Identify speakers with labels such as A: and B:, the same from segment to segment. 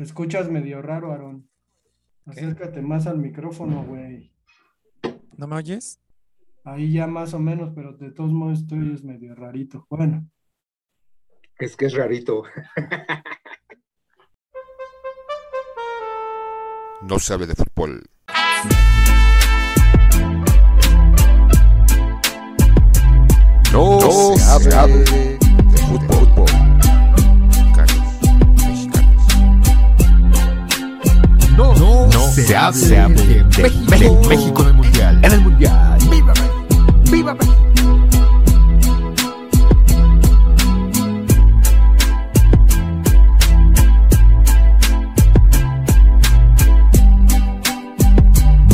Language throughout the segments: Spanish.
A: Te escuchas medio raro, Aarón. Acércate más al micrófono, güey.
B: ¿No me oyes?
A: Ahí ya más o menos, pero de todos modos estoy medio rarito. Bueno.
C: Es que es rarito.
D: no sabe de fútbol. No, no se, hable de fútbol.
E: Se, se, hable, se hable de, de, México, de México en el Mundial.
F: En el Mundial. ¡Viva México! ¡Viva México!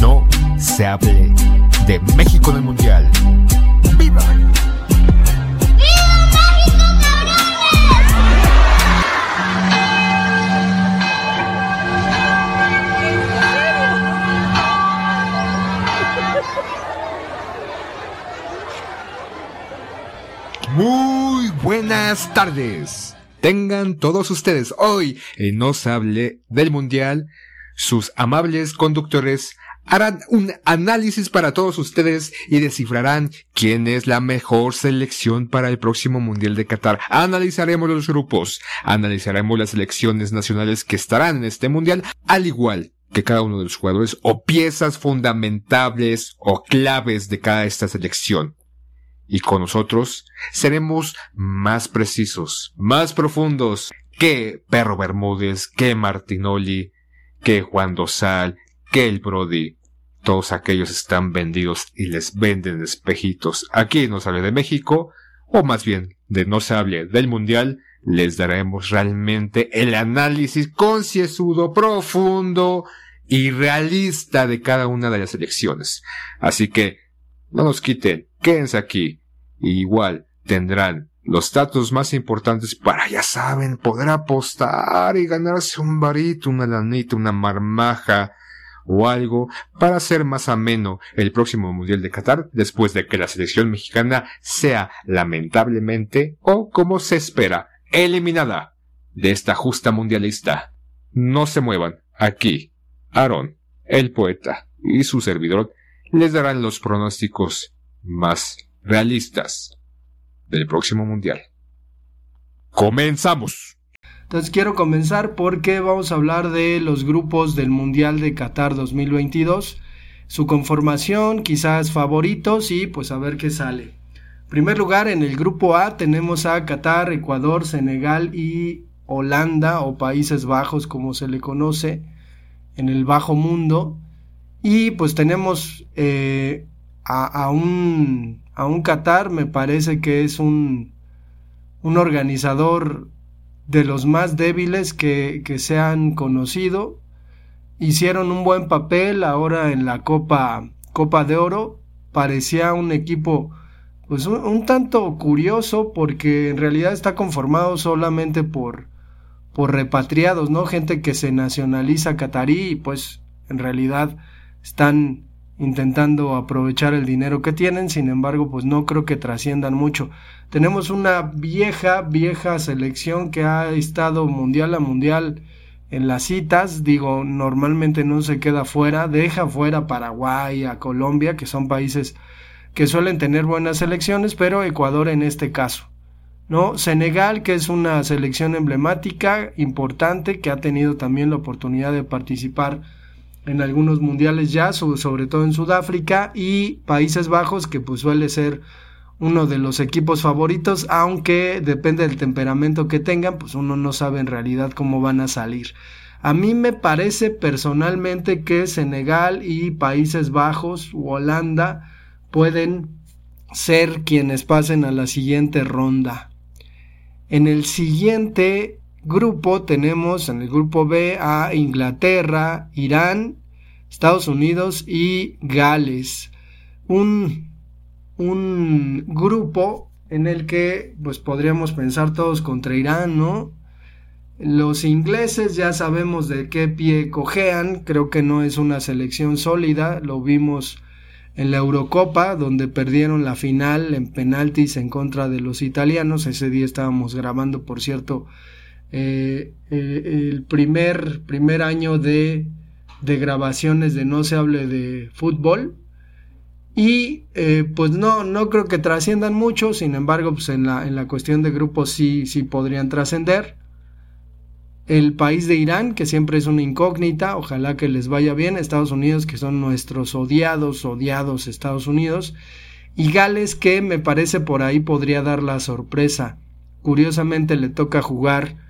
E: No se hable de México en el Mundial. Buenas tardes. Tengan todos ustedes hoy en No se hable del Mundial. Sus amables conductores harán un análisis para todos ustedes y descifrarán quién es la mejor selección para el próximo Mundial de Qatar. Analizaremos los grupos, analizaremos las selecciones nacionales que estarán en este Mundial, al igual que cada uno de los jugadores o piezas fundamentales o claves de cada esta selección y con nosotros seremos más precisos, más profundos que Perro Bermúdez, que Martinoli, que Juan Dosal, que el Brody. Todos aquellos están vendidos y les venden espejitos. Aquí no se hable de México, o más bien de no se hable del Mundial, les daremos realmente el análisis concienzudo, profundo y realista de cada una de las elecciones. Así que no nos quiten, quédense aquí. Igual tendrán los datos más importantes para, ya saben, poder apostar y ganarse un varito, una lanita, una marmaja o algo para hacer más ameno el próximo Mundial de Qatar después de que la selección mexicana sea lamentablemente o como se espera eliminada de esta justa mundialista. No se muevan. Aquí, Aaron, el poeta y su servidor les darán los pronósticos más realistas del próximo mundial. Comenzamos.
A: Entonces quiero comenzar porque vamos a hablar de los grupos del Mundial de Qatar 2022, su conformación, quizás favoritos y pues a ver qué sale. En primer lugar, en el grupo A tenemos a Qatar, Ecuador, Senegal y Holanda o Países Bajos como se le conoce en el bajo mundo. Y pues tenemos eh, a, un, a un Qatar, me parece que es un, un organizador de los más débiles que, que se han conocido. Hicieron un buen papel ahora en la Copa, Copa de Oro. Parecía un equipo pues un, tanto curioso porque en realidad está conformado solamente por, por repatriados, ¿no? Gente que se nacionaliza catarí y pues en realidad están intentando aprovechar el dinero que tienen, sin embargo, pues no creo que trasciendan mucho. Tenemos una vieja, vieja selección que ha estado mundial a mundial en las citas, digo, normalmente no se queda fuera, deja fuera Paraguay, a Colombia, que son países que suelen tener buenas selecciones, pero Ecuador en este caso. ¿no? Senegal, que es una selección emblemática, importante, que ha tenido también la oportunidad de participar en algunos mundiales ya, sobre todo en Sudáfrica, y Países Bajos, que pues suele ser uno de los equipos favoritos, aunque depende del temperamento que tengan, pues uno no sabe en realidad cómo van a salir. A mí me parece personalmente que Senegal y Países Bajos u Holanda pueden ser quienes pasen a la siguiente ronda. En el siguiente grupo tenemos en el grupo B a Inglaterra, Irán, Estados Unidos y Gales. Un, un grupo en el que pues podríamos pensar todos contra Irán, ¿no? Los ingleses ya sabemos de qué pie cojean, creo que no es una selección sólida, lo vimos en la Eurocopa, donde perdieron la final en penaltis en contra de los italianos. Ese día estábamos grabando, por cierto, eh, eh, el primer, primer año de, de, grabaciones de No se hable de fútbol. Y eh, pues no, no creo que trasciendan mucho, sin embargo, pues en la, en la cuestión de grupos sí, sí podrían trascender. El país de Irán, que siempre es una incógnita, ojalá que les vaya bien. Estados Unidos, que son nuestros odiados, odiados Estados Unidos. Y Gales, que me parece por ahí podría dar la sorpresa. Curiosamente le toca jugar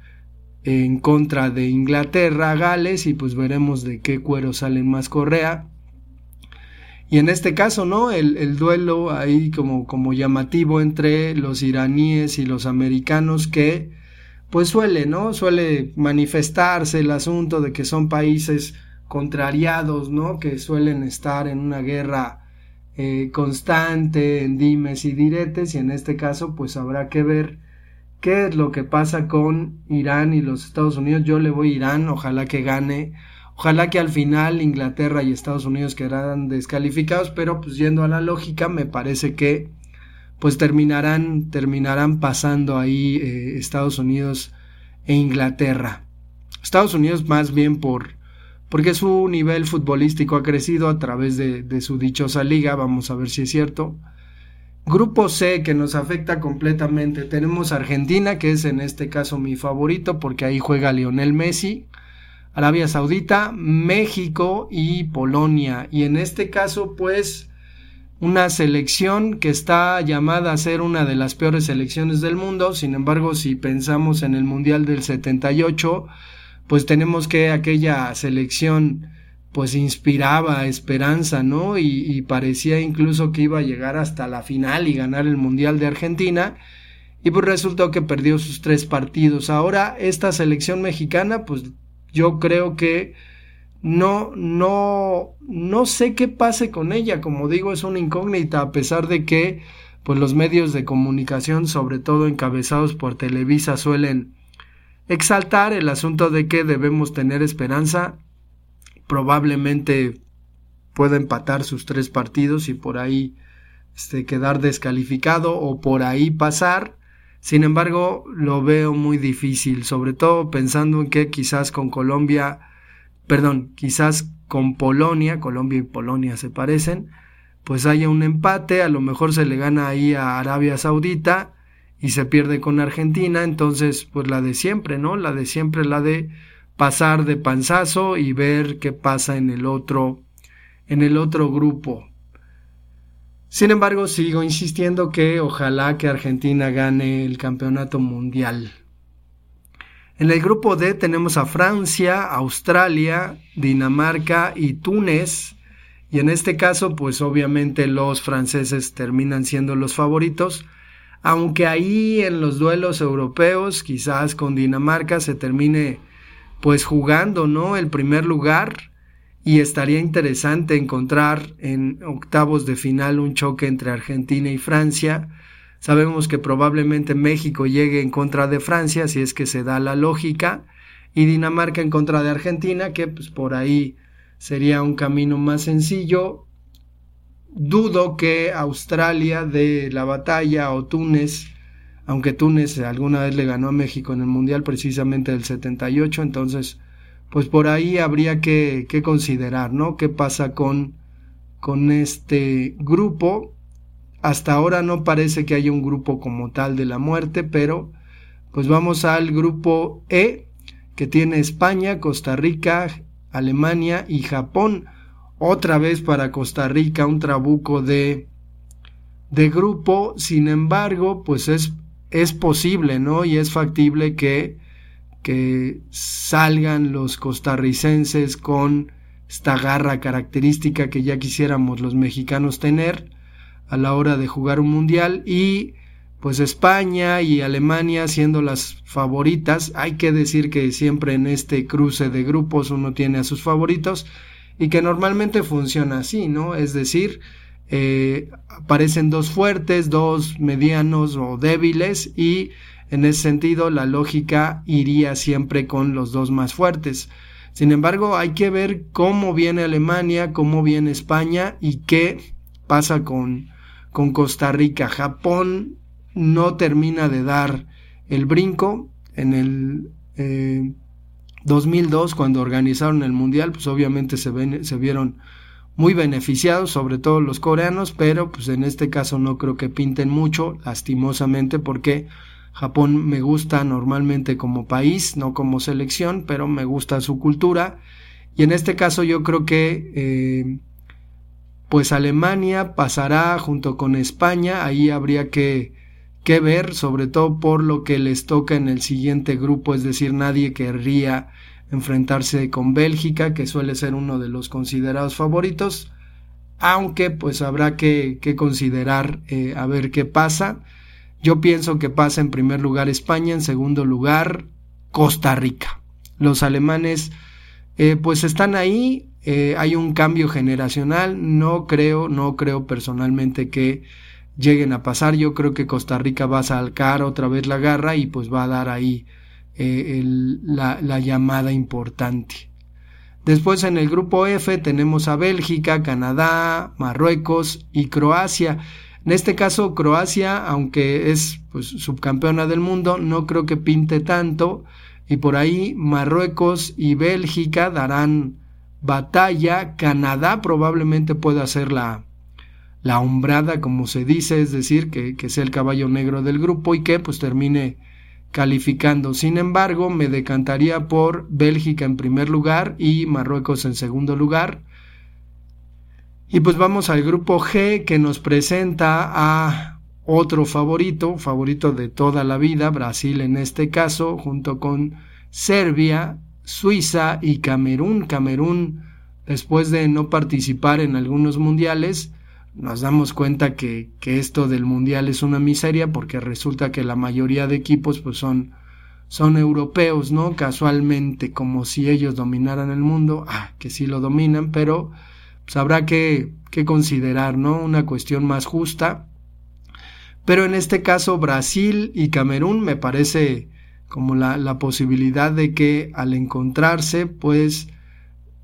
A: en contra de Inglaterra, Gales, y pues veremos de qué cuero salen más Correa. Y en este caso, ¿no? El, el, duelo ahí como, como llamativo entre los iraníes y los americanos que pues suele, ¿no? Suele manifestarse el asunto de que son países contrariados, ¿no? Que suelen estar en una guerra eh, constante, en dimes y diretes, y en este caso, pues habrá que ver qué es lo que pasa con Irán y los Estados Unidos. Yo le voy a Irán, ojalá que gane. Ojalá que al final Inglaterra y Estados Unidos quedaran descalificados, pero pues yendo a la lógica, me parece que pues terminarán, terminarán pasando ahí eh, Estados Unidos e Inglaterra. Estados Unidos más bien por porque su nivel futbolístico ha crecido a través de, de su dichosa liga, vamos a ver si es cierto. Grupo C que nos afecta completamente. Tenemos Argentina, que es en este caso mi favorito porque ahí juega Lionel Messi. Arabia Saudita, México y Polonia. Y en este caso, pues, una selección que está llamada a ser una de las peores selecciones del mundo. Sin embargo, si pensamos en el Mundial del 78, pues tenemos que aquella selección pues inspiraba esperanza, ¿no? Y, parecía incluso que iba a llegar hasta la final y ganar el Mundial de Argentina. Y pues resultó que perdió sus tres partidos. Ahora esta selección mexicana, pues yo creo que no, no, no sé qué pase con ella. Como digo, es una incógnita, a pesar de que pues los medios de comunicación, sobre todo encabezados por Televisa, suelen exaltar el asunto de que debemos tener esperanza probablemente pueda empatar sus tres partidos y por ahí este, quedar descalificado o por ahí pasar. Sin embargo, lo veo muy difícil, sobre todo pensando en que quizás con Colombia, perdón, quizás con Polonia, Colombia y Polonia se parecen, pues haya un empate, a lo mejor se le gana ahí a Arabia Saudita y se pierde con Argentina, entonces pues la de siempre, ¿no? La de siempre, la de pasar de panzazo y ver qué pasa en el otro en el otro grupo. Sin embargo, sigo insistiendo que ojalá que Argentina gane el campeonato mundial. En el grupo D tenemos a Francia, Australia, Dinamarca y Túnez. Y en este caso, pues obviamente los franceses terminan siendo los favoritos. Aunque ahí en los duelos europeos, quizás con Dinamarca se termine pues jugando, ¿no? El primer lugar y estaría interesante encontrar en octavos de final un choque entre Argentina y Francia. Sabemos que probablemente México llegue en contra de Francia, si es que se da la lógica, y Dinamarca en contra de Argentina, que pues por ahí sería un camino más sencillo. Dudo que Australia de la batalla o Túnez aunque Túnez alguna vez le ganó a México en el Mundial precisamente del 78, entonces pues por ahí habría que, que considerar, ¿no? ¿Qué pasa con, con este grupo? Hasta ahora no parece que haya un grupo como tal de la muerte, pero pues vamos al grupo E, que tiene España, Costa Rica, Alemania y Japón. Otra vez para Costa Rica un trabuco de, de grupo, sin embargo, pues es es posible, ¿no? Y es factible que, que salgan los costarricenses con esta garra característica que ya quisiéramos los mexicanos tener a la hora de jugar un mundial y pues España y Alemania siendo las favoritas, hay que decir que siempre en este cruce de grupos uno tiene a sus favoritos y que normalmente funciona así, ¿no? Es decir, eh, aparecen dos fuertes, dos medianos o débiles y en ese sentido la lógica iría siempre con los dos más fuertes. Sin embargo, hay que ver cómo viene Alemania, cómo viene España y qué pasa con, con Costa Rica. Japón no termina de dar el brinco. En el, eh, 2002 cuando organizaron el mundial, pues obviamente se, ven, se vieron muy beneficiados, sobre todo los coreanos, pero pues en este caso no creo que pinten mucho, lastimosamente, porque Japón me gusta normalmente como país, no como selección, pero me gusta su cultura. Y en este caso yo creo que eh, pues Alemania pasará junto con España, ahí habría que, que ver, sobre todo por lo que les toca en el siguiente grupo, es decir, nadie querría enfrentarse con Bélgica, que suele ser uno de los considerados favoritos, aunque pues habrá que, considerar eh, a ver qué pasa. Yo pienso que pasa en primer lugar España, en segundo lugar Costa Rica. Los alemanes eh, pues están ahí, eh, hay un cambio generacional, no creo, no creo personalmente que lleguen a pasar, yo creo que Costa Rica va a salcar otra vez la garra y pues va a dar ahí eh, la, la llamada importante. Después en el grupo F tenemos a Bélgica, Canadá, Marruecos y Croacia. En este caso, Croacia, aunque es pues, subcampeona del mundo, no creo que pinte tanto. Y por ahí Marruecos y Bélgica darán batalla. Canadá probablemente pueda hacer la, la hombrada, como se dice, es decir, que, que sea el caballo negro del grupo y que pues termine calificando. Sin embargo, me decantaría por Bélgica en primer lugar y Marruecos en segundo lugar. Y pues vamos al grupo G que nos presenta a otro favorito, favorito de toda la vida, Brasil en este caso, junto con Serbia, Suiza y Camerún. Camerún, después de no participar en algunos mundiales, nos damos cuenta que, que, esto del mundial es una miseria porque resulta que la mayoría de equipos pues son, son europeos, ¿no? Casualmente, como si ellos dominaran el mundo, ah, que sí lo dominan, pero pues habrá que, que considerar, ¿no? Una cuestión más justa. Pero en este caso Brasil y Camerún me parece como la, la posibilidad de que al encontrarse pues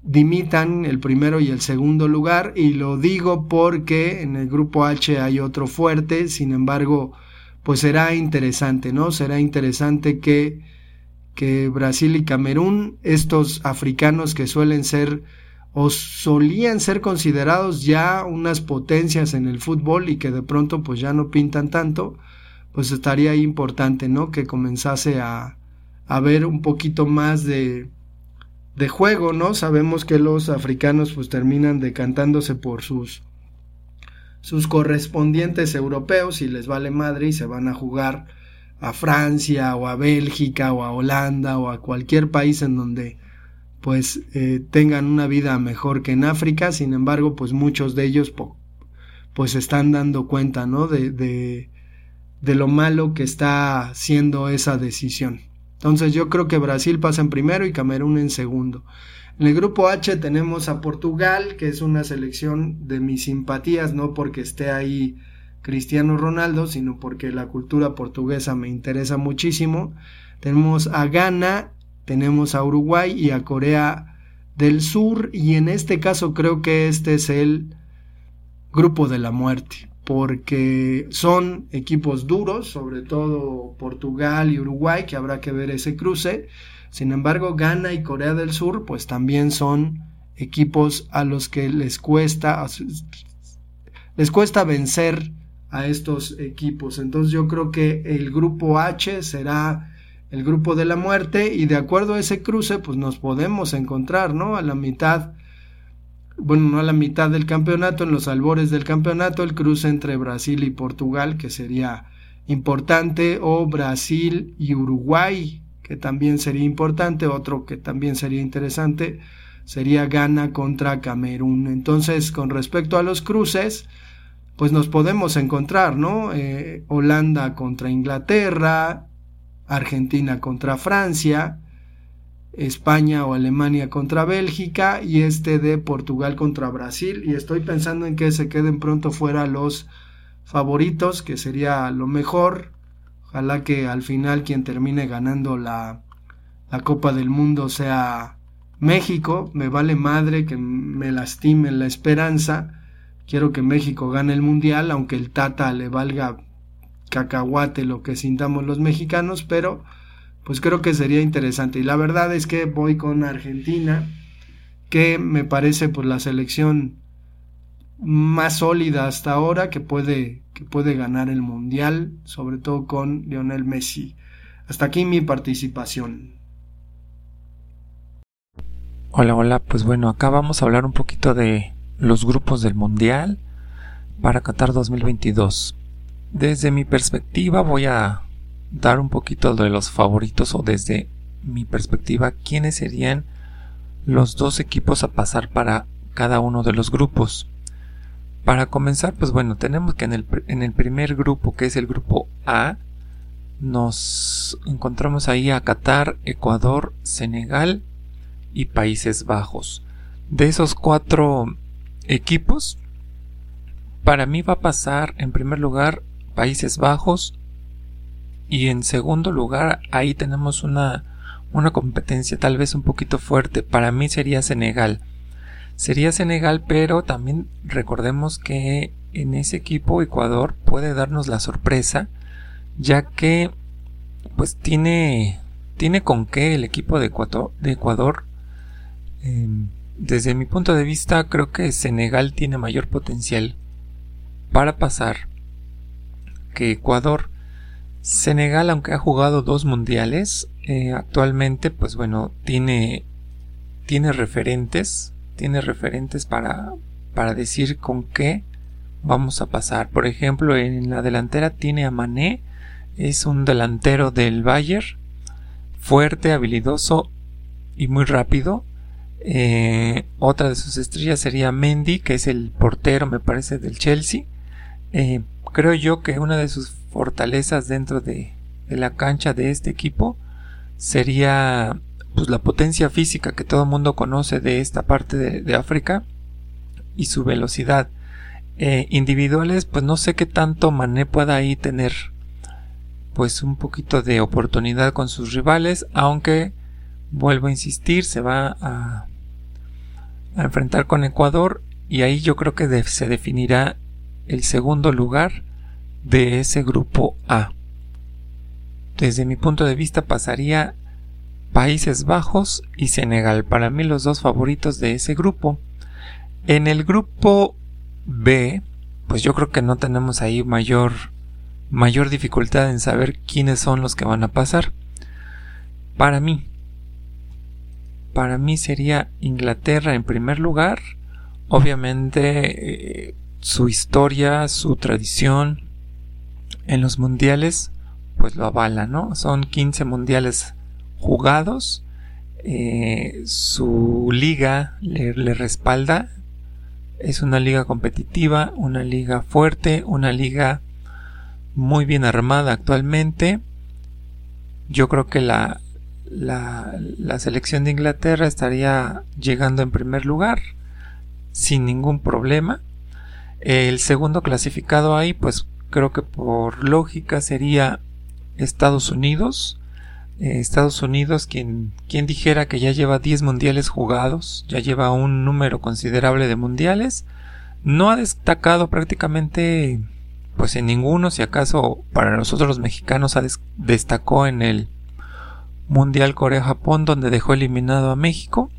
A: dimitan el primero y el segundo lugar y lo digo porque en el grupo H hay otro fuerte, sin embargo, pues será interesante, ¿no? Será interesante que, que Brasil y Camerún, estos africanos que suelen ser o solían ser considerados ya unas potencias en el fútbol y que de pronto pues ya no pintan tanto, pues estaría importante, ¿no? Que comenzase a, a ver un poquito más de, de juego, ¿no? Sabemos que los africanos pues terminan decantándose por sus sus correspondientes europeos y les vale madre y se van a jugar a Francia o a Bélgica o a Holanda o a cualquier país en donde pues eh, tengan una vida mejor que en África, sin embargo pues muchos de ellos pues están dando cuenta, ¿no? De, de, de lo malo que está siendo esa decisión. Entonces yo creo que Brasil pasa en primero y Camerún en segundo. En el grupo H tenemos a Portugal, que es una selección de mis simpatías, no porque esté ahí Cristiano Ronaldo, sino porque la cultura portuguesa me interesa muchísimo. Tenemos a Ghana, tenemos a Uruguay y a Corea del Sur, y en este caso creo que este es el grupo de la muerte porque son equipos duros, sobre todo Portugal y Uruguay, que habrá que ver ese cruce. Sin embargo, Ghana y Corea del Sur, pues también son equipos a los que les cuesta, les cuesta vencer a estos equipos. Entonces yo creo que el grupo H será el grupo de la muerte y de acuerdo a ese cruce, pues nos podemos encontrar, ¿no? A la mitad bueno, no a la mitad del campeonato, en los albores del campeonato, el cruce entre Brasil y Portugal, que sería importante, o Brasil y Uruguay, que también sería importante, otro que también sería interesante, sería Ghana contra Camerún. Entonces, con respecto a los cruces, pues nos podemos encontrar, ¿no? Eh, Holanda contra Inglaterra, Argentina contra Francia, España o Alemania contra Bélgica y este de Portugal contra Brasil. Y estoy pensando en que se queden pronto fuera los favoritos que sería lo mejor. Ojalá que al final quien termine ganando la, la Copa del Mundo sea México. Me vale madre que me lastime la esperanza. Quiero que México gane el mundial aunque el Tata le valga cacahuate lo que sintamos los mexicanos pero pues creo que sería interesante. Y la verdad es que voy con Argentina, que me parece pues la selección más sólida hasta ahora que puede, que puede ganar el Mundial, sobre todo con Lionel Messi. Hasta aquí mi participación.
B: Hola, hola, pues bueno, acá vamos a hablar un poquito de los grupos del Mundial para Qatar 2022. Desde mi perspectiva voy a dar un poquito de los favoritos o desde mi perspectiva quiénes serían los dos equipos a pasar para cada uno de los grupos. Para comenzar, pues bueno, tenemos que en el, en el primer grupo, que es el grupo A, nos encontramos ahí a Qatar, Ecuador, Senegal y Países Bajos. De esos cuatro equipos, para mí va a pasar en primer lugar Países Bajos y en segundo lugar ahí tenemos una, una competencia tal vez un poquito fuerte. Para mí sería Senegal. Sería Senegal, pero también recordemos que en ese equipo Ecuador puede darnos la sorpresa, ya que pues tiene tiene con qué el equipo de Ecuador, de Ecuador em, desde mi punto de vista creo que Senegal tiene mayor potencial para pasar que Ecuador Senegal aunque ha jugado dos mundiales eh, actualmente pues bueno tiene tiene referentes tiene referentes para, para decir con qué vamos a pasar. Por ejemplo, en la delantera tiene a Mané, es un delantero del Bayern, fuerte, habilidoso y muy rápido. Eh, otra de sus estrellas sería Mendy, que es el portero, me parece, del Chelsea. Eh, creo yo que una de sus fortalezas dentro de, la cancha de este equipo sería pues la potencia física que todo el mundo conoce de esta parte de, África y su velocidad. Eh, individuales pues no sé qué tanto Mané pueda ahí tener pues un poquito de oportunidad con sus rivales aunque vuelvo a insistir se va a enfrentar con Ecuador y ahí yo creo que se definirá el segundo lugar de ese grupo A desde mi punto de vista pasaría Países Bajos y Senegal, para mí los dos favoritos de ese grupo. En el grupo B, pues yo creo que no tenemos ahí mayor mayor dificultad en saber quiénes son los que van a pasar. Para mí, para mí sería Inglaterra en primer lugar. Obviamente eh, su historia, su tradición en los mundiales, pues lo avala, ¿no? Son 15 mundiales jugados. Eh, su liga le, respalda. Es una liga competitiva, una liga fuerte, una liga muy bien armada actualmente. Yo creo que la, la, la, selección de Inglaterra estaría llegando en primer lugar sin ningún problema. El segundo clasificado ahí, pues creo que por lógica sería Estados Unidos. Eh, Estados Unidos, quien, quien dijera que ya lleva 10 mundiales jugados, ya lleva un número considerable de mundiales, no ha destacado prácticamente pues en ninguno, si acaso para nosotros los mexicanos destacó en el Mundial Corea-Japón donde dejó eliminado a México.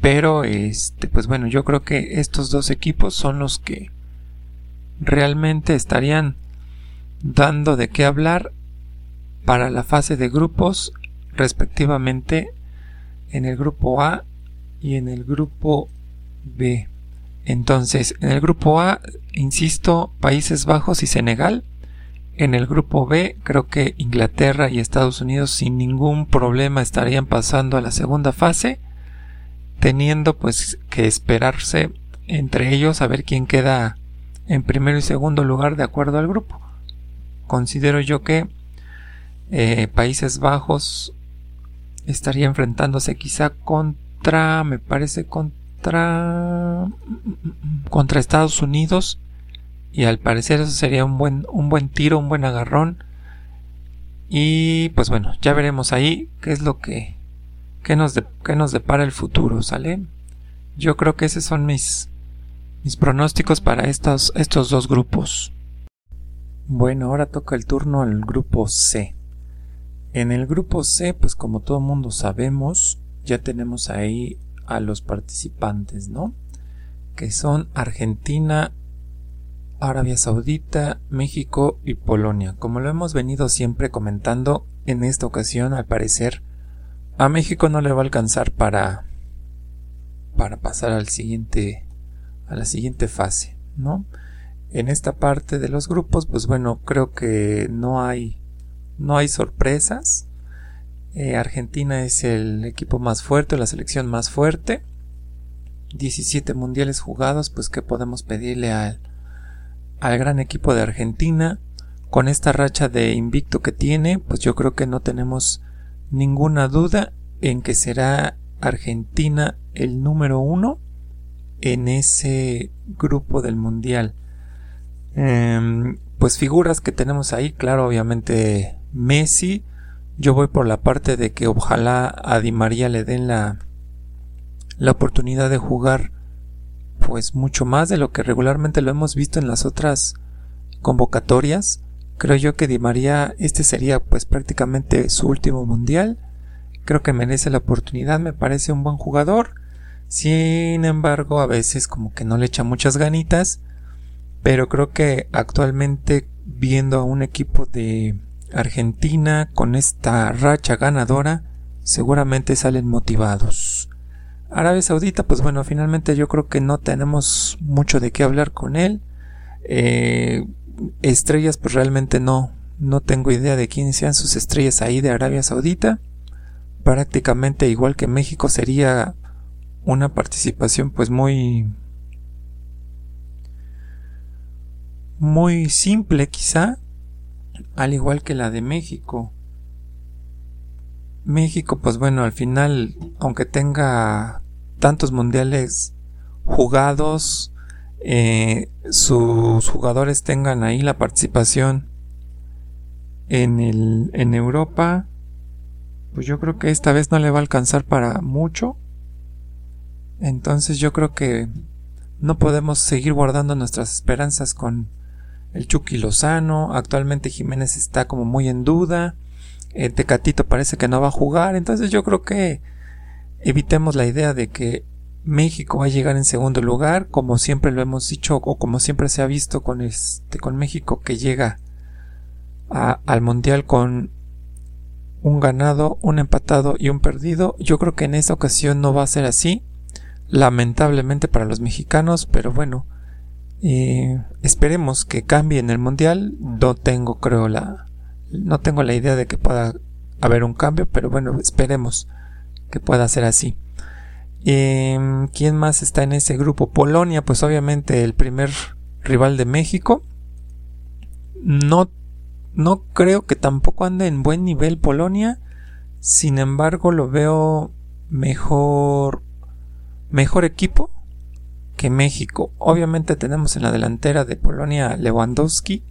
B: Pero este pues bueno, yo creo que estos dos equipos son los que realmente estarían dando de qué hablar para la fase de grupos respectivamente en el grupo A y en el grupo B. Entonces, en el grupo A, insisto, Países Bajos y Senegal. En el grupo B, creo que Inglaterra y Estados Unidos sin ningún problema estarían pasando a la segunda fase, teniendo pues que esperarse entre ellos a ver quién queda en primero y segundo lugar de acuerdo al grupo. Considero yo que eh, Países Bajos estaría enfrentándose quizá contra, me parece, contra, contra Estados Unidos. Y al parecer eso sería un buen, un buen tiro, un buen agarrón. Y pues bueno, ya veremos ahí qué es lo que, qué nos, nos depara el futuro, ¿sale? Yo creo que esos son mis, mis pronósticos para estos, estos dos grupos. Bueno, ahora toca el turno al grupo C. En el grupo C, pues como todo mundo sabemos, ya tenemos ahí a los participantes, ¿no? Que son Argentina, Arabia Saudita, México y Polonia. Como lo hemos venido siempre comentando, en esta ocasión al parecer a México no le va a alcanzar para para pasar al siguiente a la siguiente fase, ¿no? En esta parte de los grupos, pues bueno, creo que no hay no hay sorpresas. Eh, Argentina es el equipo más fuerte, la selección más fuerte. 17 mundiales jugados, pues qué podemos pedirle al, al gran equipo de Argentina. Con esta racha de invicto que tiene, pues yo creo que no tenemos ninguna duda en que será Argentina el número uno en ese grupo del mundial. Em, pues figuras que tenemos ahí, claro, obviamente Messi. Yo voy por la parte de que ojalá a Di María le den la, la oportunidad de jugar pues mucho más de lo que regularmente lo hemos visto en las otras convocatorias. Creo yo que Di María este sería pues prácticamente su último mundial. Creo que merece la oportunidad, me parece un buen jugador. Sin embargo, a veces como que no le echa muchas ganitas. Pero creo que actualmente viendo a un equipo de Argentina con esta racha ganadora, seguramente salen motivados. Arabia Saudita, pues bueno, finalmente yo creo que no tenemos mucho de qué hablar con él. Eh, estrellas, pues realmente no, no tengo idea de quiénes sean sus estrellas ahí de Arabia Saudita. Prácticamente igual que México sería una participación pues muy muy simple quizá, al igual que la de México. México, pues bueno, al final, aunque tenga tantos mundiales jugados, eh, sus jugadores tengan ahí la participación en, el, en Europa, pues yo creo que esta vez no le va a alcanzar para mucho. Entonces yo creo que no podemos seguir guardando nuestras esperanzas con el Chucky Lozano. Actualmente Jiménez está como muy en duda. Eh, Tecatito parece que no va a jugar. Entonces yo creo que evitemos la idea de que México va a llegar en segundo lugar, como siempre lo hemos dicho, o como siempre se ha visto con este, con México que llega al mundial con un ganado, un empatado y un perdido. Yo creo que en esta ocasión no va a ser así, lamentablemente para los mexicanos, pero bueno, eh, esperemos que cambie en el mundial. No tengo, creo, la, no tengo la idea de que pueda haber un cambio, pero bueno, esperemos que pueda ser así. Em, ¿Quién más está en ese grupo? Polonia, pues obviamente el primer rival de México. No, no creo que tampoco ande en buen nivel Polonia. Sin embargo, lo veo mejor, mejor equipo que México. Obviamente tenemos en la delantera de Polonia Lewandowski,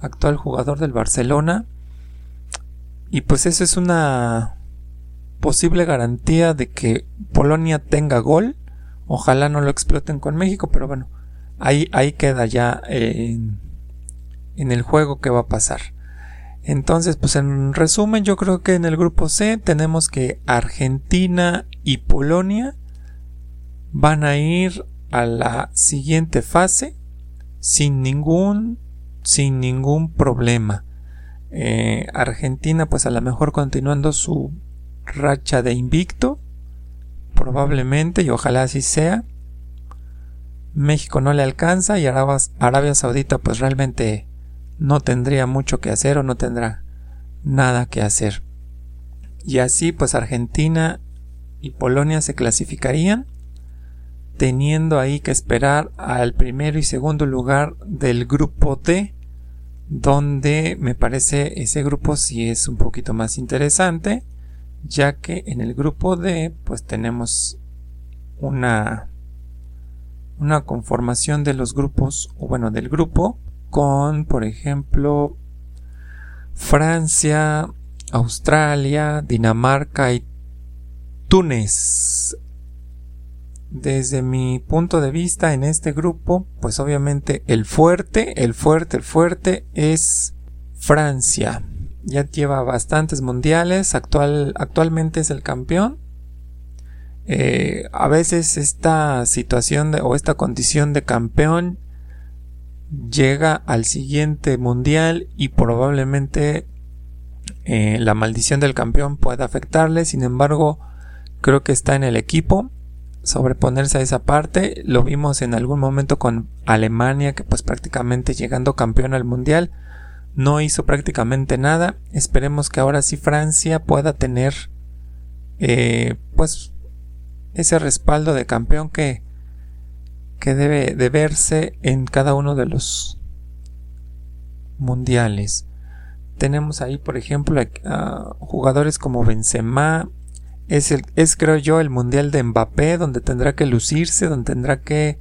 B: actual jugador del Barcelona. Y pues eso es una posible garantía de que Polonia tenga gol. Ojalá no lo exploten con México, pero bueno, ahí, ahí queda ya en, en el juego que va a pasar. Entonces, pues en resumen, yo creo que en el grupo C tenemos que Argentina y Polonia van a ir a la siguiente fase sin ningún sin ningún problema. Eh, Argentina, pues a lo mejor continuando su racha de invicto, probablemente, y ojalá así sea. México no le alcanza y Arabia, Saudita pues realmente no tendría mucho que hacer o no tendrá nada que hacer. Y así pues Argentina y Polonia se clasificarían teniendo ahí que esperar al primero y segundo lugar del grupo D donde me parece ese grupo sí es un poquito más interesante, ya que en el grupo D pues tenemos una una conformación de los grupos o bueno del grupo con por ejemplo Francia, Australia, Dinamarca y Túnez desde mi punto de vista en este grupo, pues obviamente el fuerte, el fuerte, el fuerte es Francia. ya lleva bastantes mundiales, actual, actualmente es el campeón. Eh, a veces esta situación o esta condición de campeón llega al siguiente mundial y probablemente eh, la maldición del campeón pueda afectarle. Sin embargo, creo que está en el equipo sobreponerse a esa parte. Lo vimos en algún momento con Alemania, que pues prácticamente llegando campeón al mundial no hizo prácticamente nada. Esperemos que ahora sí Francia pueda tener eh, pues ese respaldo de campeón que, que debe de verse en cada uno de los mundiales. Tenemos ahí, por ejemplo, jugadores como Benzema. Es, el, es, creo yo, el mundial de Mbappé, donde tendrá que lucirse, donde tendrá que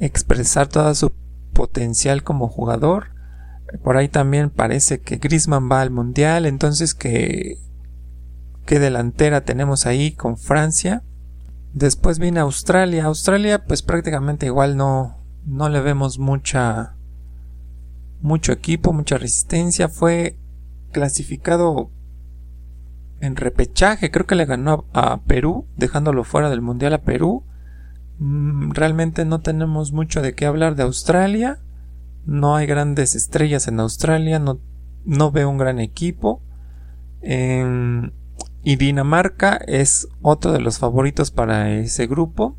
B: expresar todo su potencial como jugador. Por ahí también parece que Griezmann va al mundial, entonces que qué delantera tenemos ahí con Francia. Después viene Australia. Australia, pues prácticamente igual no, no le vemos mucha, mucho equipo, mucha resistencia. Fue clasificado en repechaje. Creo que le ganó a Perú, dejándolo fuera del mundial a Perú. Mm, realmente no tenemos mucho de qué hablar de Australia. No hay grandes estrellas en Australia. No, no veo un gran equipo. En y Dinamarca es otro de los favoritos para ese grupo.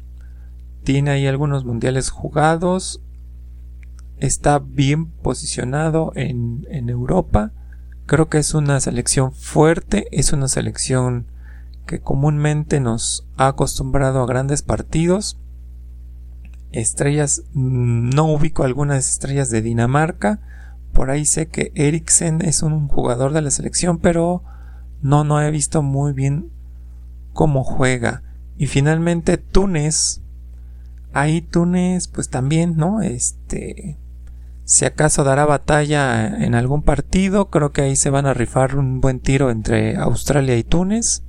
B: Tiene ahí algunos mundiales jugados. Está bien posicionado en, Europa. Creo que es una selección fuerte. Es una selección que comúnmente nos ha acostumbrado a grandes partidos. Estrellas, mm, no ubico algunas estrellas de Dinamarca. Por ahí sé que Eriksen es un jugador de la selección, pero no, no he visto muy bien cómo juega. Y finalmente Túnez. Ahí Túnez, pues también, ¿no? Este. Si acaso dará batalla en algún partido, creo que ahí se van a rifar un buen tiro entre Australia y Túnez.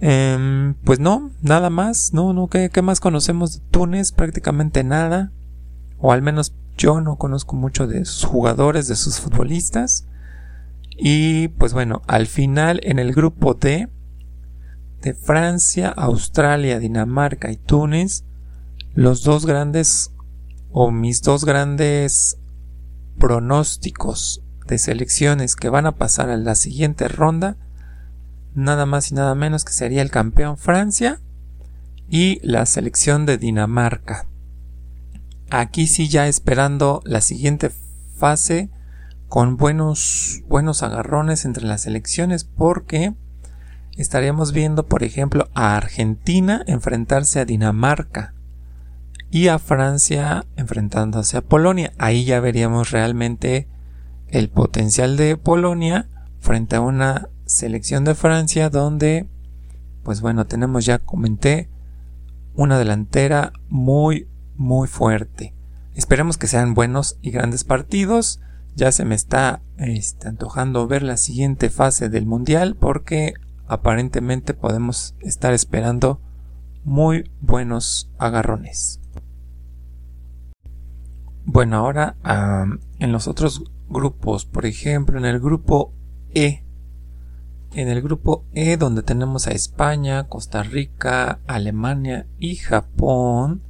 B: Em, pues no, nada más, no, no, ¿qué, ¿qué, más conocemos de Túnez? Prácticamente nada. O al menos yo no conozco mucho de sus jugadores, de sus futbolistas. Y pues bueno, al final en el grupo D de Francia, Australia, Dinamarca y Túnez, los dos grandes o mis dos grandes pronósticos de selecciones que van a pasar a la siguiente ronda, nada más y nada menos que sería el campeón Francia y la selección de Dinamarca. Aquí sí ya esperando la siguiente fase con buenos, buenos agarrones entre las elecciones porque estaríamos viendo, por ejemplo, a Argentina enfrentarse a Dinamarca y a Francia enfrentándose a Polonia. Ahí ya veríamos realmente el potencial de Polonia frente a una selección de Francia donde, pues bueno, tenemos ya comenté una delantera muy, muy fuerte. Esperemos que sean buenos y grandes partidos ya se me está este, antojando ver la siguiente fase del mundial porque aparentemente podemos estar esperando muy buenos agarrones. Bueno, ahora en los otros grupos, por ejemplo, en el grupo E, en el grupo E donde tenemos a España, Costa Rica, Alemania y Japón,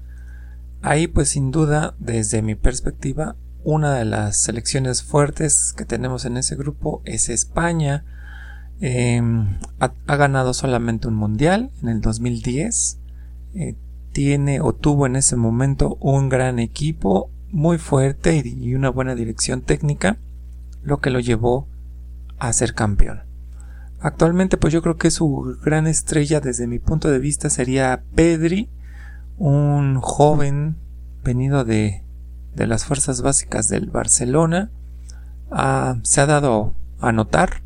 B: ahí pues sin duda desde mi perspectiva una de las selecciones fuertes que tenemos en ese grupo es España. Em, ha, ganado solamente un mundial en el 2010. Eh, tiene o tuvo en ese momento un gran equipo muy fuerte y, una buena dirección técnica, lo que lo llevó a ser campeón. Actualmente pues yo creo que su gran estrella desde mi punto de vista sería Pedri, un joven venido de de las fuerzas básicas del Barcelona ah, se ha dado a notar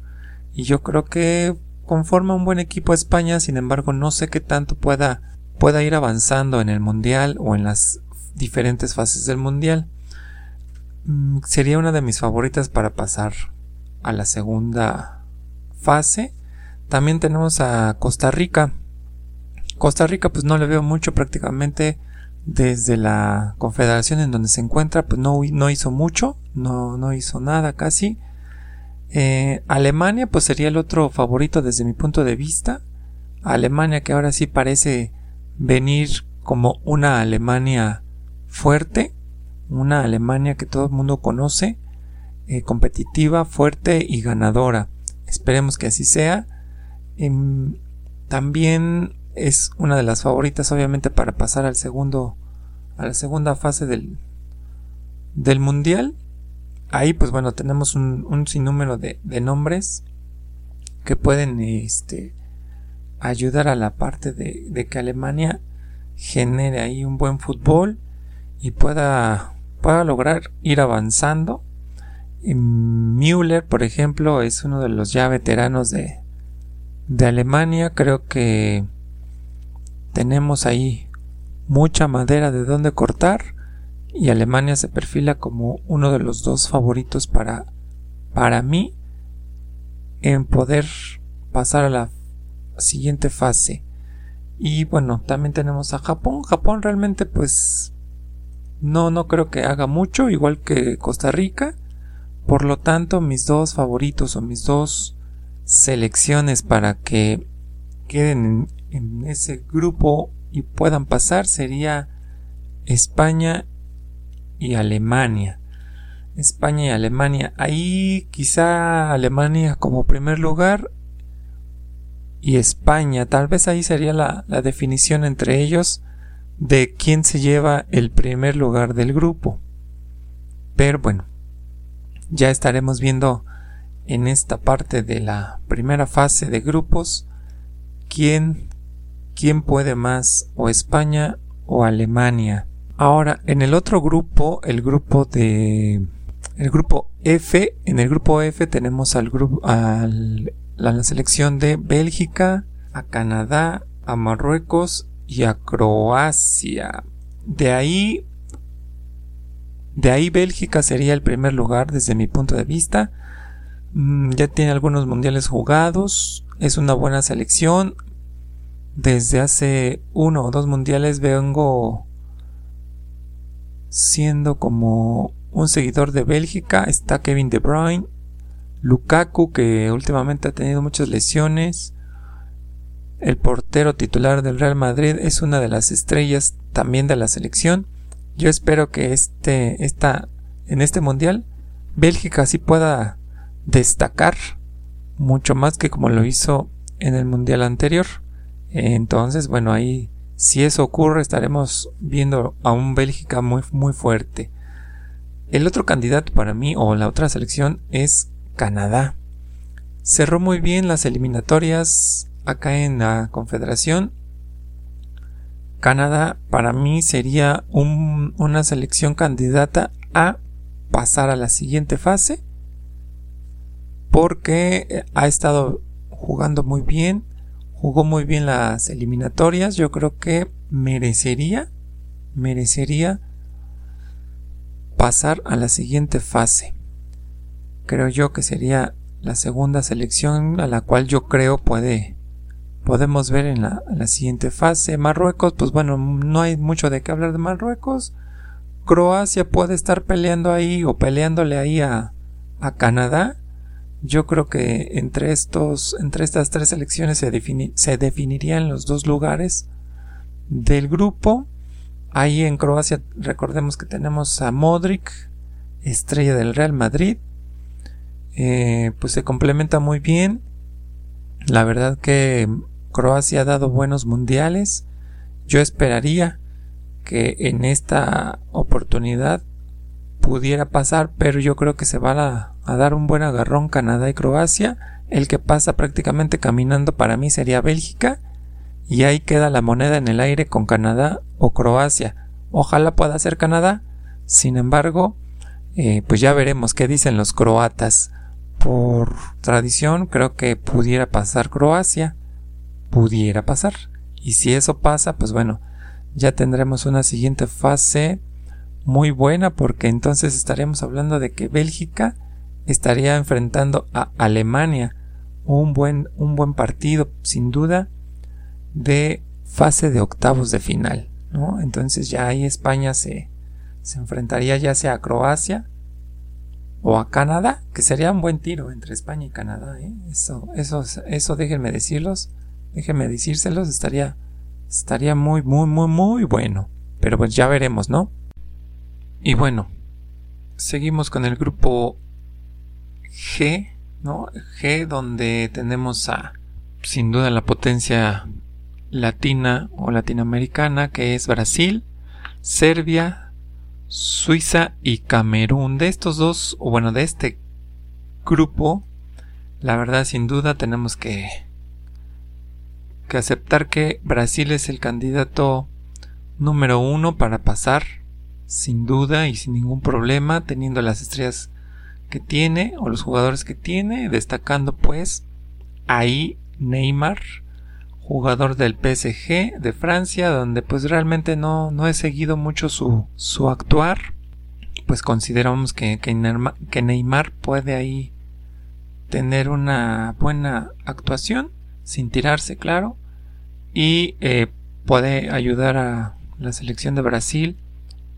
B: y yo creo que conforma un buen equipo a España, sin embargo no sé qué tanto pueda, pueda ir avanzando en el Mundial o en las diferentes fases del Mundial. Mm, sería una de mis favoritas para pasar a la segunda fase. También tenemos a Costa Rica. Costa Rica pues no le veo mucho prácticamente desde la confederación en donde se encuentra, pues no, no hizo mucho, no, no hizo nada casi. Eh, Alemania pues sería el otro favorito desde mi punto de vista. Alemania que ahora sí parece venir como una Alemania fuerte, una Alemania que todo el mundo conoce, eh, competitiva, fuerte y ganadora. Esperemos que así sea. Em, también es una de las favoritas obviamente para pasar al segundo a la segunda fase del del mundial ahí pues bueno tenemos un, sinnúmero de, nombres que pueden este ayudar a la parte de, de, que Alemania genere ahí un buen fútbol y pueda pueda lograr ir avanzando. Müller por ejemplo es uno de los ya veteranos de, de Alemania. Creo que tenemos ahí mucha madera de donde cortar y Alemania se perfila como uno de los dos favoritos para para mí en poder pasar a la siguiente fase. Y bueno también tenemos a Japón. Japón realmente pues no no creo que haga mucho igual que Costa Rica por lo tanto mis dos favoritos o mis dos selecciones para que queden en, ese grupo y puedan pasar sería España y Alemania. España y Alemania. Ahí quizá Alemania como primer lugar y España. Tal vez ahí sería la, la, definición entre ellos de quién se lleva el primer lugar del grupo. Pero bueno, ya estaremos viendo en esta parte de la primera fase de grupos quién, quién puede más o España o Alemania. Ahora, en el otro grupo, el grupo de el grupo F, en el grupo F tenemos al grupo a la selección de Bélgica, a Canadá, a Marruecos y a Croacia. De ahí de ahí Bélgica sería el primer lugar desde mi punto de vista. Mm, ya tiene algunos mundiales jugados, es una buena selección. Desde hace uno o dos mundiales vengo siendo como un seguidor de Bélgica. Está Kevin De Bruyne, Lukaku que últimamente ha tenido muchas lesiones. El portero titular del Real Madrid es una de las estrellas también de la selección. Yo espero que este, esta, en este mundial Bélgica sí pueda destacar mucho más que como lo hizo en el mundial anterior. Entonces, bueno, ahí si eso ocurre estaremos viendo a un Bélgica muy muy fuerte. El otro candidato para mí o la otra selección es Canadá. Cerró muy bien las eliminatorias acá en la Confederación. Canadá para mí sería una selección candidata a pasar a la siguiente fase porque eh, ha estado jugando muy bien, jugó muy bien las eliminatorias, yo creo que merecería, merecería pasar a la siguiente fase. Creo yo que sería la segunda selección a la cual yo creo puede podemos ver en la, la, siguiente fase. Marruecos, pues bueno, no hay mucho de qué hablar de Marruecos. Croacia puede estar peleando ahí o peleándole ahí a, a Canadá. Yo creo que entre estos, entre estas tres selecciones se, se definirían los dos lugares del grupo. Ahí en Croacia recordemos que tenemos a Modric, estrella del Real Madrid. Eh, pues se complementa muy bien. La verdad que Croacia ha dado buenos mundiales. Yo esperaría que en esta oportunidad pudiera pasar, pero yo creo que se va a, dar un buen agarrón Canadá y Croacia. El que pasa prácticamente caminando para mí sería Bélgica. Y ahí queda la moneda en el aire con Canadá o Croacia. Ojalá pueda ser Canadá. Sin embargo, eh, pues ya veremos qué dicen los croatas. Por tradición creo que pudiera pasar Croacia. Pudiera pasar. Y si eso pasa, pues bueno, ya tendremos una siguiente fase muy buena porque entonces estaremos hablando de que Bélgica estaría enfrentando a Alemania un buen, un buen partido sin duda de fase de octavos de final ¿no? entonces ya ahí España se, se enfrentaría ya sea a Croacia o a Canadá, que sería un buen tiro entre España y Canadá. ¿eh? Eso, eso, eso déjenme decirlos, déjenme decírselos, estaría, estaría muy, muy, muy, muy bueno. Pero pues ya veremos, ¿no? Y bueno, seguimos con el grupo G, ¿no? G donde tenemos a, sin duda, la potencia latina o latinoamericana que es Brasil, Serbia, Suiza y Camerún. De estos dos, o bueno, de este grupo, la verdad sin duda tenemos que, que aceptar que Brasil es el candidato número uno para pasar, sin duda y sin ningún problema, teniendo las estrellas que tiene o los jugadores que tiene, destacando pues ahí Neymar, jugador del PSG de Francia, donde pues realmente no, no he seguido mucho su, su actuar, pues consideramos que, que, Neymar, puede ahí tener una buena actuación, sin tirarse, claro, y eh, puede ayudar a la selección de Brasil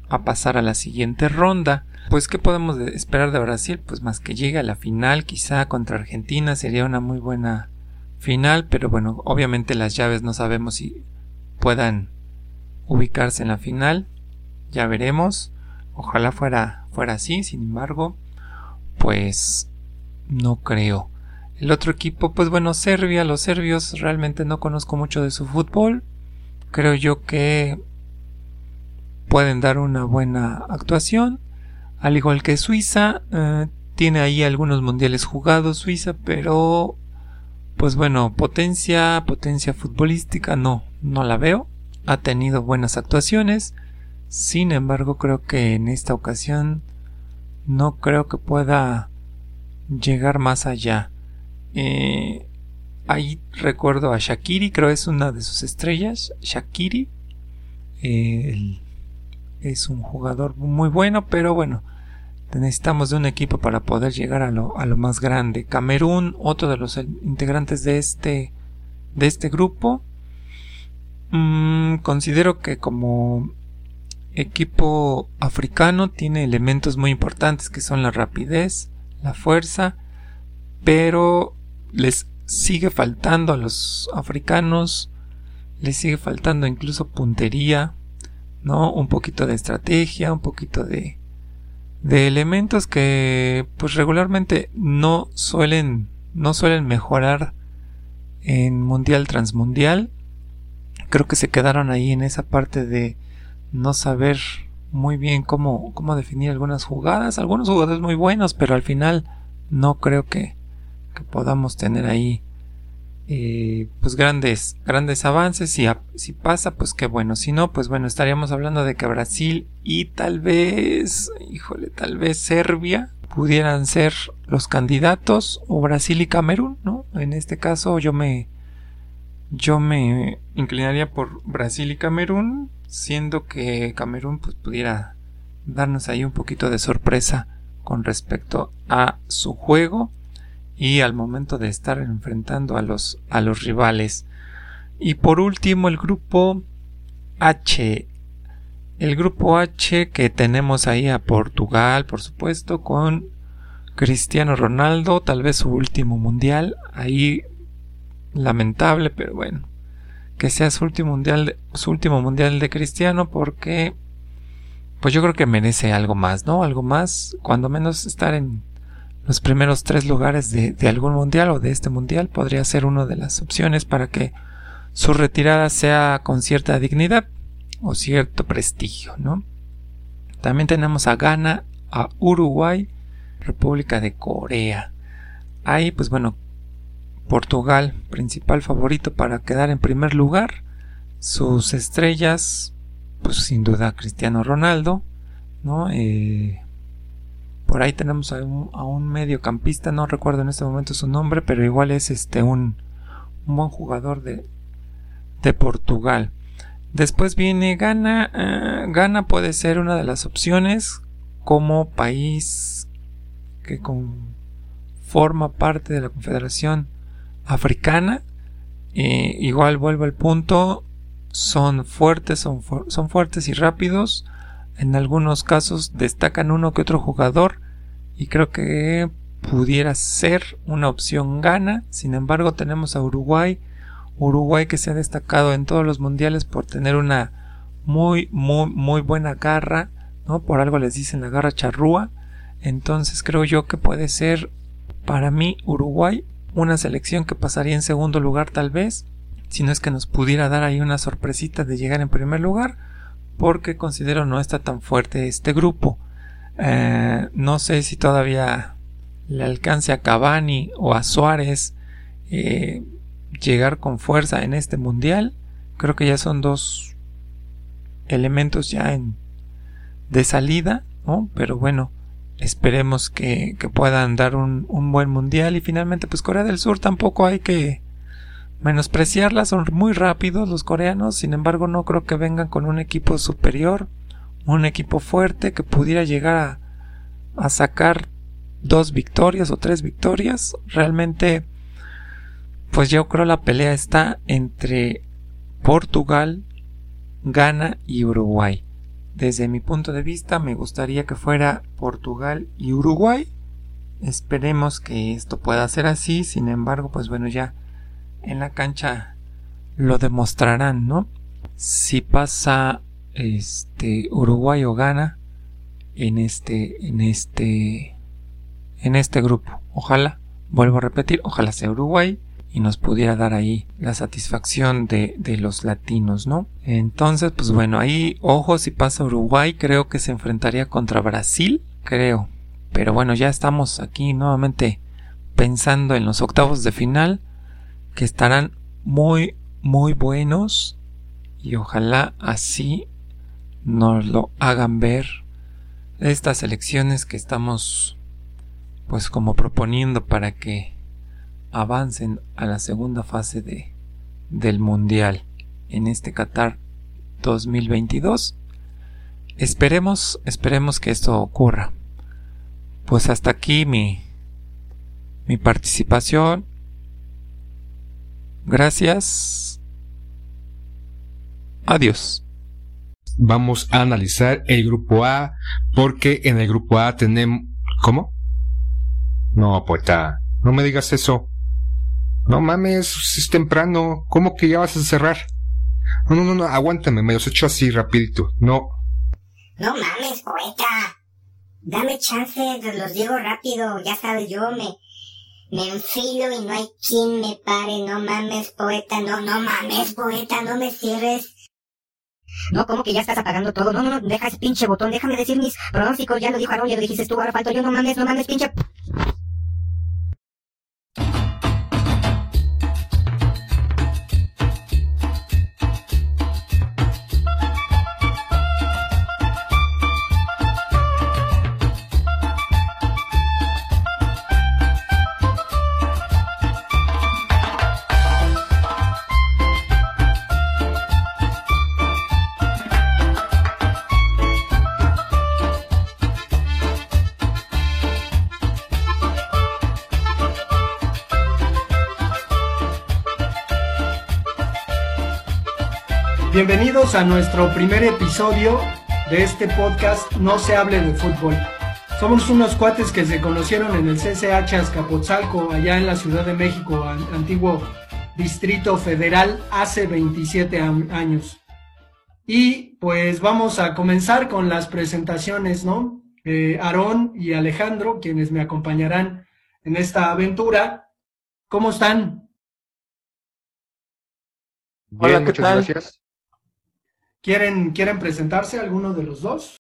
B: a pasar a la siguiente ronda. Pues, ¿qué podemos esperar de Brasil? Pues más que llegue a la final, quizá contra Argentina sería una muy buena final, pero bueno, obviamente las llaves no sabemos si puedan ubicarse en la final. Ya veremos. Ojalá fuera, fuera así, sin embargo, pues no creo. El otro equipo, pues bueno, Serbia, los serbios realmente no conozco mucho de su fútbol. Creo yo que pueden dar una buena actuación. Al igual que Suiza, eh, tiene ahí algunos mundiales jugados Suiza, pero pues bueno, potencia, potencia futbolística no, no la veo. Ha tenido buenas actuaciones. Sin embargo, creo que en esta ocasión no creo que pueda llegar más allá. Eh, ahí recuerdo a Shakiri, creo es una de sus estrellas. Shakiri eh, es un jugador muy bueno, pero bueno, necesitamos de un equipo para poder llegar a lo, más grande. Camerún, otro de los integrantes de este, de este grupo, mm, considero que como equipo africano tiene elementos muy importantes que son la rapidez, la fuerza, pero les sigue faltando a los africanos, les sigue faltando incluso puntería, ¿no? Un poquito de estrategia, un poquito de, de elementos que pues regularmente no suelen no suelen mejorar en mundial transmundial creo que se quedaron ahí en esa parte de no saber muy bien cómo, cómo definir algunas jugadas algunos jugadores muy buenos pero al final no creo que, que podamos tener ahí eh, pues grandes, grandes avances. Si, si pasa, pues qué bueno. Si no, pues bueno, estaríamos hablando de que Brasil y tal vez, híjole, tal vez Serbia pudieran ser los candidatos o Brasil y Camerún, ¿no? En este caso yo me yo me inclinaría por Brasil y Camerún, siendo que Camerún pues pudiera darnos ahí un poquito de sorpresa con respecto a su juego y al momento de estar enfrentando a los, a los rivales. Y por último el grupo H. El grupo H que tenemos ahí a Portugal, por supuesto, con Cristiano Ronaldo, tal vez su último mundial. Ahí lamentable, pero bueno, que sea su último mundial, su último mundial de Cristiano porque pues yo creo que merece algo más, ¿no? Algo más, cuando menos estar en los primeros tres lugares de, algún mundial o de este mundial podría ser una de las opciones para que su retirada sea con cierta dignidad o cierto prestigio, ¿no? También tenemos a Ghana, a Uruguay, República de Corea. Ahí, pues bueno, Portugal, principal favorito para quedar en primer lugar. Sus estrellas, pues sin duda Cristiano Ronaldo, ¿no? Eh, por ahí tenemos a un, mediocampista, no recuerdo en este momento su nombre, pero igual es este un, buen jugador de, de Portugal. Después viene Ghana. Uh, Ghana puede ser una de las opciones como país que forma parte de la Confederación Africana. igual vuelvo al punto. Son fuertes, son, son fuertes y rápidos en algunos casos destacan uno que otro jugador y creo que pudiera ser una opción gana. Sin embargo, tenemos a Uruguay, Uruguay que se ha destacado en todos los mundiales por tener una muy, muy, muy buena garra, ¿no? Por algo les dicen la garra charrúa. Entonces creo yo que puede ser para mí Uruguay una selección que pasaría en segundo lugar tal vez, si no es que nos pudiera dar ahí una sorpresita de llegar en primer lugar, porque considero no está tan fuerte este grupo. Eh, no sé si todavía le alcance a Cavani o a Suárez eh, llegar con fuerza en este mundial. Creo que ya son dos elementos ya en, de salida, ¿no? Pero bueno, esperemos que, puedan dar un, un, buen mundial y finalmente pues Corea del Sur tampoco hay que menospreciarla, son muy rápidos los coreanos, sin embargo no creo que vengan con un equipo superior, un equipo fuerte que pudiera llegar a, a sacar dos victorias o tres victorias, realmente pues yo creo la pelea está entre Portugal, Ghana y Uruguay. Desde mi punto de vista me gustaría que fuera Portugal y Uruguay. Esperemos que esto pueda ser así. Sin embargo, pues bueno, ya en la cancha lo demostrarán, ¿no? Si pasa este Uruguay o Ghana en este en este en este grupo. Ojalá, vuelvo a repetir, ojalá sea Uruguay y nos pudiera dar ahí la satisfacción de, de los latinos, ¿no? Entonces, pues bueno, ahí ojo si pasa Uruguay, creo que se enfrentaría contra Brasil, creo. Pero bueno, ya estamos aquí nuevamente pensando en los octavos de final, que estarán muy, muy buenos y ojalá así nos lo hagan ver estas elecciones que estamos pues como proponiendo para que avancen a la segunda fase de, del Mundial en este Qatar 2022. Esperemos, esperemos que esto ocurra. Pues hasta aquí mi, mi participación. Gracias. Adiós.
E: Vamos a analizar el grupo A porque en el grupo A tenemos... ¿Cómo? No, poeta, no me digas eso. No mames, es temprano. ¿Cómo que ya vas a cerrar? No, no, no, no, aguántame, me los echo así rapidito. No.
G: No mames, poeta. Dame chance, los digo rápido. Ya sabes, yo me, me enfilo y no hay quien me pare. No mames, poeta. No, no mames, poeta. No me cierres. No, ¿cómo que ya estás apagando todo? No, no, no, deja ese pinche botón. Déjame decir mis pronósticos. Ya lo dijo Aaron, ya lo dijiste tú. Ahora falto yo. No mames, no mames, pinche...
A: Bienvenidos a nuestro primer episodio de este podcast No se hable de fútbol. Somos unos cuates que se conocieron en el CCH Azcapotzalco, allá en la Ciudad de México, antiguo Distrito Federal, hace 27 años. Y pues vamos a comenzar con las presentaciones, ¿no? Eh, Aarón y Alejandro, quienes me acompañarán en esta aventura. ¿Cómo están?
C: Hola, ¿qué tal? Gracias.
A: ¿Quieren, ¿Quieren presentarse alguno de los dos?